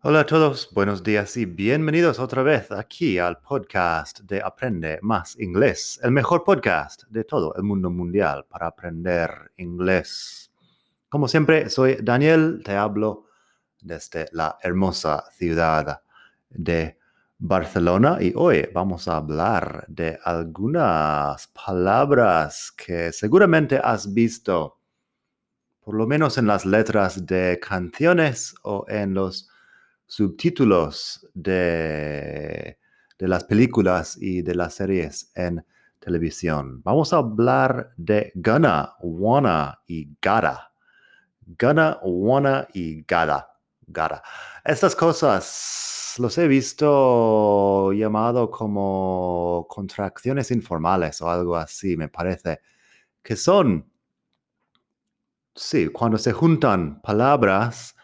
Hola a todos, buenos días y bienvenidos otra vez aquí al podcast de Aprende Más Inglés, el mejor podcast de todo el mundo mundial para aprender inglés. Como siempre, soy Daniel, te hablo desde la hermosa ciudad de Barcelona y hoy vamos a hablar de algunas palabras que seguramente has visto, por lo menos en las letras de canciones o en los subtítulos de, de las películas y de las series en televisión. Vamos a hablar de gonna, wanna y gotta. Gonna, wanna y gotta. gotta. Estas cosas los he visto llamado como contracciones informales o algo así, me parece, que son, sí, cuando se juntan palabras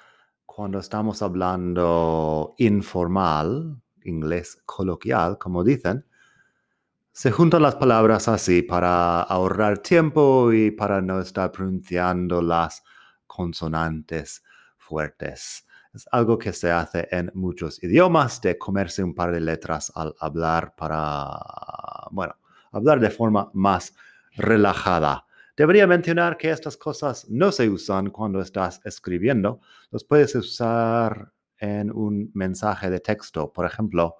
cuando estamos hablando informal, inglés coloquial, como dicen, se juntan las palabras así para ahorrar tiempo y para no estar pronunciando las consonantes fuertes. Es algo que se hace en muchos idiomas, de comerse un par de letras al hablar para, bueno, hablar de forma más relajada. Debería mencionar que estas cosas no se usan cuando estás escribiendo. Los puedes usar en un mensaje de texto, por ejemplo,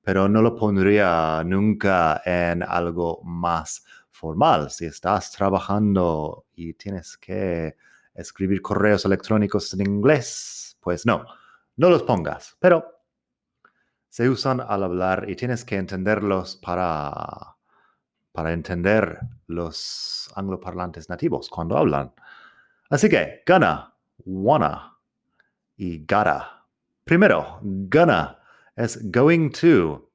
pero no lo pondría nunca en algo más formal. Si estás trabajando y tienes que escribir correos electrónicos en inglés, pues no, no los pongas. Pero se usan al hablar y tienes que entenderlos para para entender los angloparlantes nativos cuando hablan. Así que, gana, wanna y gotta. Primero, gonna es going to.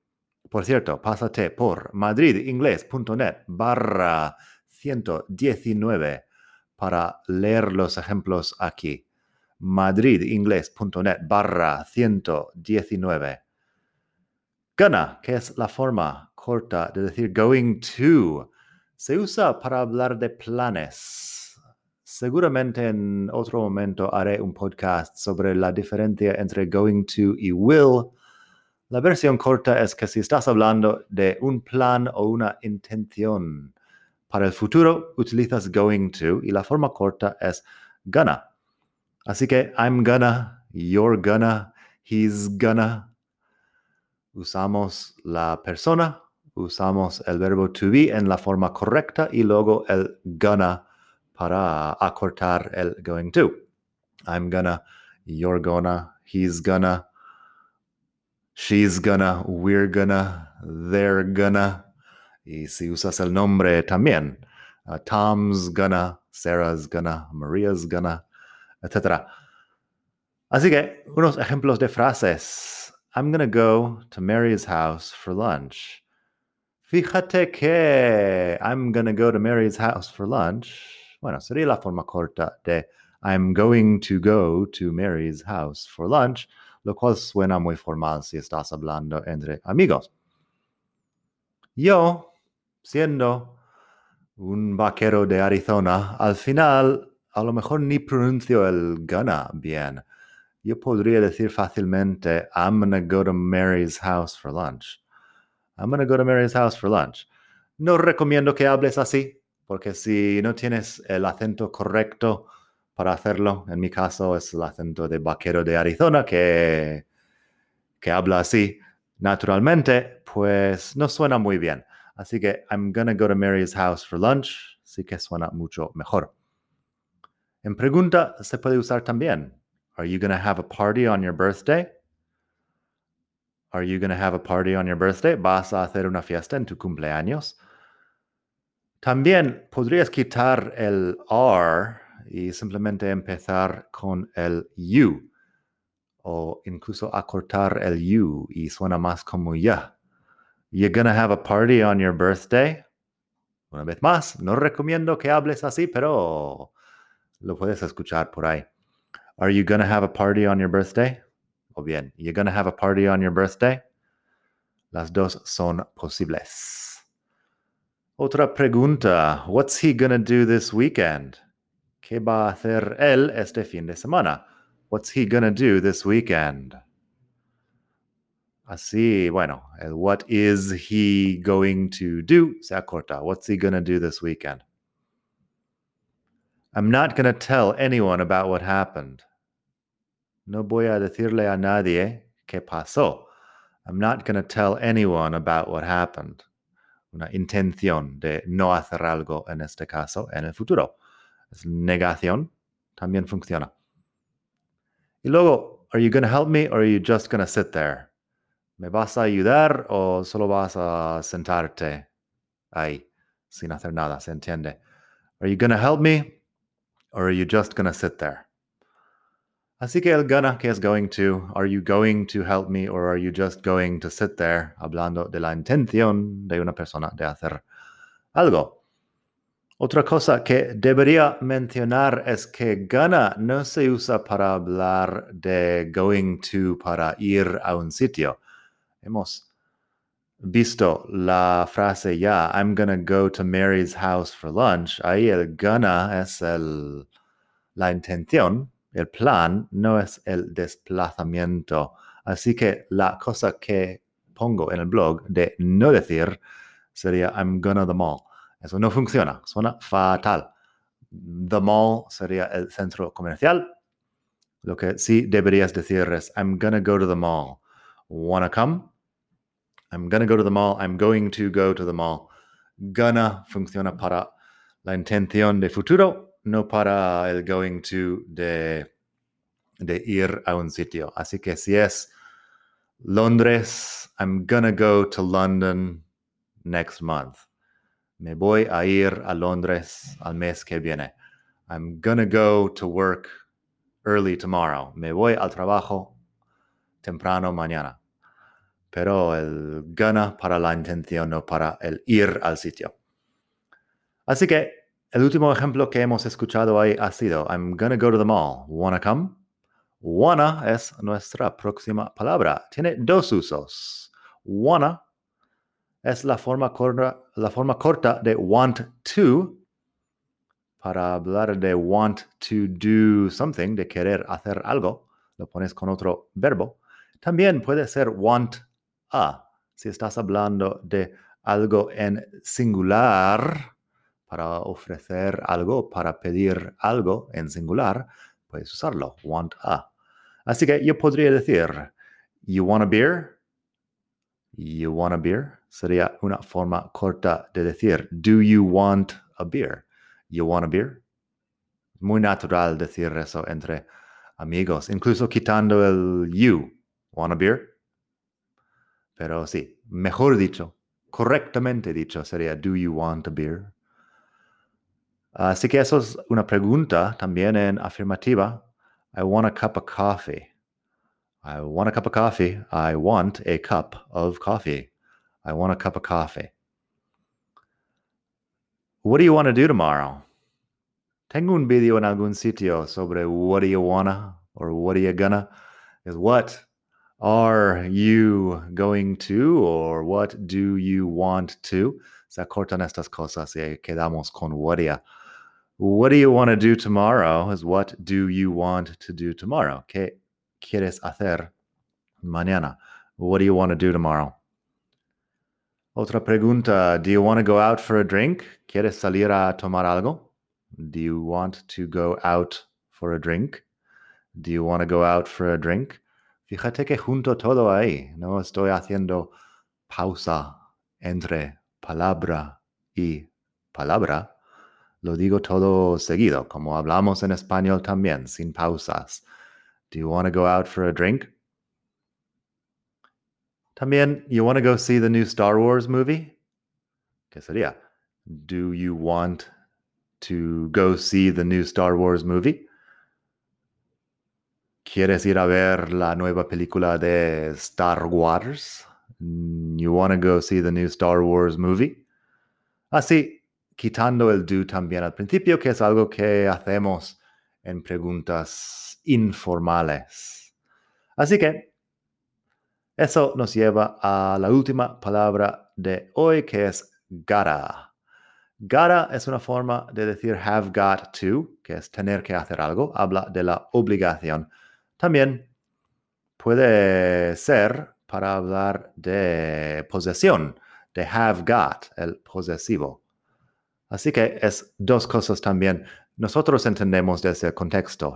Por cierto, pásate por madridingles.net barra 119 para leer los ejemplos aquí. madridingles.net barra 119. Gonna, que es la forma corta de decir going to, se usa para hablar de planes. Seguramente en otro momento haré un podcast sobre la diferencia entre going to y will. La versión corta es que si estás hablando de un plan o una intención para el futuro, utilizas going to y la forma corta es gonna. Así que I'm gonna, you're gonna, he's gonna, usamos la persona, usamos el verbo to be en la forma correcta y luego el gonna para acortar el going to. I'm gonna, you're gonna, he's gonna, she's gonna, we're gonna, they're gonna. Y si usas el nombre también, uh, Tom's gonna, Sarah's gonna, Maria's gonna, etc. Así que unos ejemplos de frases I'm going to go to Mary's house for lunch. Fíjate que I'm going to go to Mary's house for lunch. Bueno, sería la forma corta de I'm going to go to Mary's house for lunch, lo cual suena muy formal si estás hablando entre amigos. Yo, siendo un vaquero de Arizona, al final a lo mejor ni pronuncio el gonna bien yo podría decir fácilmente, I'm gonna go to Mary's house for lunch. I'm gonna go to Mary's house for lunch. No recomiendo que hables así, porque si no tienes el acento correcto para hacerlo, en mi caso es el acento de vaquero de Arizona que, que habla así naturalmente, pues no suena muy bien. Así que I'm gonna go to Mary's house for lunch, sí que suena mucho mejor. En pregunta se puede usar también. Are you going to have a party on your birthday? Are you going to have a party on your birthday? ¿Vas a hacer una fiesta en tu cumpleaños? También podrías quitar el R y simplemente empezar con el U o incluso acortar el U y suena más como ya. You're gonna have a party on your birthday? Una vez más, no recomiendo que hables así, pero lo puedes escuchar por ahí. Are you gonna have a party on your birthday? O bien, you're gonna have a party on your birthday? Las dos son posibles. Otra pregunta. What's he gonna do this weekend? ¿Qué va a hacer él este fin de semana? What's he gonna do this weekend? Así, bueno, what is he going to do se acorta. What's he gonna do this weekend? I'm not gonna tell anyone about what happened. No voy a decirle a nadie qué pasó. I'm not gonna tell anyone about what happened. Una intención de no hacer algo en este caso en el futuro. Es negación, también funciona. Y luego, are you gonna help me or are you just gonna sit there? ¿Me vas a ayudar o solo vas a sentarte ahí sin hacer nada? ¿Se entiende? Are you gonna help me or are you just gonna sit there? Así que el gonna que es going to, are you going to help me or are you just going to sit there? Hablando de la intención de una persona de hacer algo. Otra cosa que debería mencionar es que gonna no se usa para hablar de going to para ir a un sitio hemos visto la frase ya, I'm gonna go to Mary's house for lunch. Ahí el gonna es el, la intención, el plan, no es el desplazamiento. Así que la cosa que pongo en el blog de no decir sería I'm gonna the mall. Eso no funciona, suena fatal. The mall sería el centro comercial. Lo que sí deberías decir es I'm gonna go to the mall. Wanna come? I'm gonna go to the mall. I'm going to go to the mall. Gonna funciona para la intención de futuro, no para el going to de, de ir a un sitio. Así que si es Londres, I'm gonna go to London next month. Me voy a ir a Londres al mes que viene. I'm gonna go to work early tomorrow. Me voy al trabajo temprano mañana pero el gana para la intención, no para el ir al sitio. Así que el último ejemplo que hemos escuchado ahí ha sido I'm gonna go to the mall. Wanna come? Wanna es nuestra próxima palabra. Tiene dos usos. Wanna es la forma, corta, la forma corta de want to para hablar de want to do something, de querer hacer algo. Lo pones con otro verbo. También puede ser want a. Si estás hablando de algo en singular, para ofrecer algo, para pedir algo en singular, puedes usarlo, want a. Así que yo podría decir, you want a beer? You want a beer? Sería una forma corta de decir, do you want a beer? You want a beer? Muy natural decir eso entre amigos, incluso quitando el you. Want a beer? Pero sí, mejor dicho, correctamente dicho sería, ¿Do you want a beer? Así que eso es una pregunta también en afirmativa. I want a cup of coffee. I want a cup of coffee. I want a cup of coffee. I want a cup of coffee. What do you want to do tomorrow? Tengo un video en algún sitio sobre what do you wanna or what are you gonna. Is what are you going to or what do you want to? Se acortan estas cosas y quedamos con what What do you want to do tomorrow is what do you want to do tomorrow? ¿Qué quieres hacer mañana? What do you want to do tomorrow? Otra pregunta, do you want to go out for a drink? ¿Quieres salir a tomar algo? Do you want to go out for a drink? Do you want to go out for a drink? Fíjate que junto todo ahí, no estoy haciendo pausa entre palabra y palabra. Lo digo todo seguido, como hablamos en español también, sin pausas. Do you want to go out for a drink? También, you want to go see the new Star Wars movie? ¿Qué sería? Do you want to go see the new Star Wars movie? ¿Quieres ir a ver la nueva película de Star Wars? Mm, you want to go see the new Star Wars movie? Así quitando el do también al principio, que es algo que hacemos en preguntas informales. Así que eso nos lleva a la última palabra de hoy, que es gotta. Gotta es una forma de decir have got to, que es tener que hacer algo. Habla de la obligación. También puede ser para hablar de posesión, de have got, el posesivo. Así que es dos cosas también. Nosotros entendemos desde el contexto,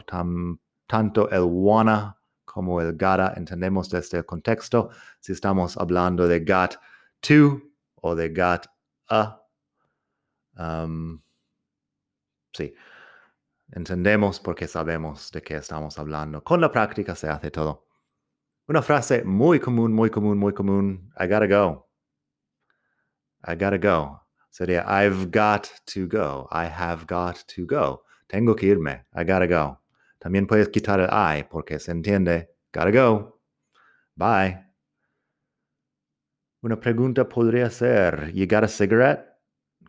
tanto el wanna como el gotta, entendemos desde el contexto si estamos hablando de got to o de got a. Um, sí, entendemos porque sabemos de qué estamos hablando. Con la práctica se hace todo. Una frase muy común, muy común, muy común. I gotta go. I gotta go. Sería I've got to go. I have got to go. Tengo que irme. I gotta go. También puedes quitar el I porque se entiende. Gotta go. Bye. Una pregunta podría ser, you got a cigarette?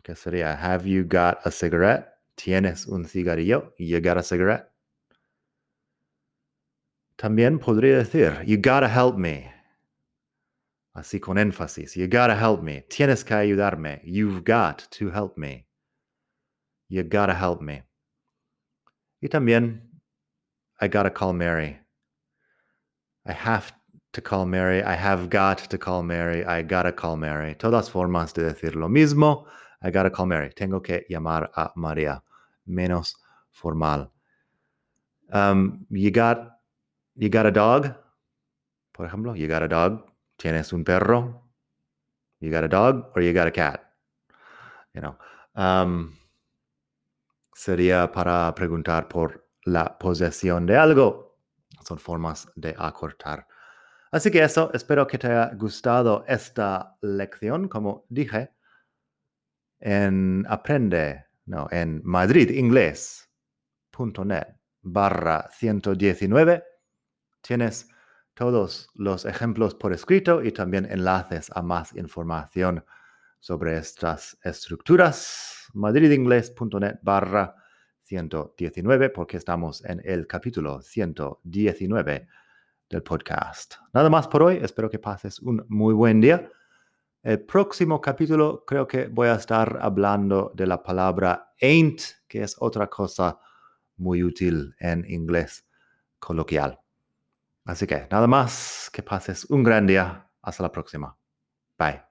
¿Qué sería? Have you got a cigarette? ¿Tienes un cigarrillo? You got a cigarette? También podría decir, you gotta help me. Así con énfasis, you gotta help me. Tienes que ayudarme. You've got to help me. You gotta help me. Y también, I gotta call Mary. I have to call Mary. I have got to call Mary. I gotta call Mary. Todas formas de decir lo mismo. I gotta call Mary. Tengo que llamar a María. Menos formal. Um, you got you got a dog? Por ejemplo, you got a dog? ¿Tienes un perro? You got a dog or you got a cat? You know. Um, sería para preguntar por la posesión de algo. Son formas de acortar. Así que eso, espero que te haya gustado esta lección, como dije, en aprende, no, en madridingles.net barra 119 tienes todos los ejemplos por escrito y también enlaces a más información sobre estas estructuras. madridingles.net barra 119 porque estamos en el capítulo 119 del podcast. Nada más por hoy, espero que pases un muy buen día. El próximo capítulo creo que voy a estar hablando de la palabra ain't, que es otra cosa muy útil en inglés coloquial. Así que nada más, que pases un gran día. Hasta la próxima. Bye.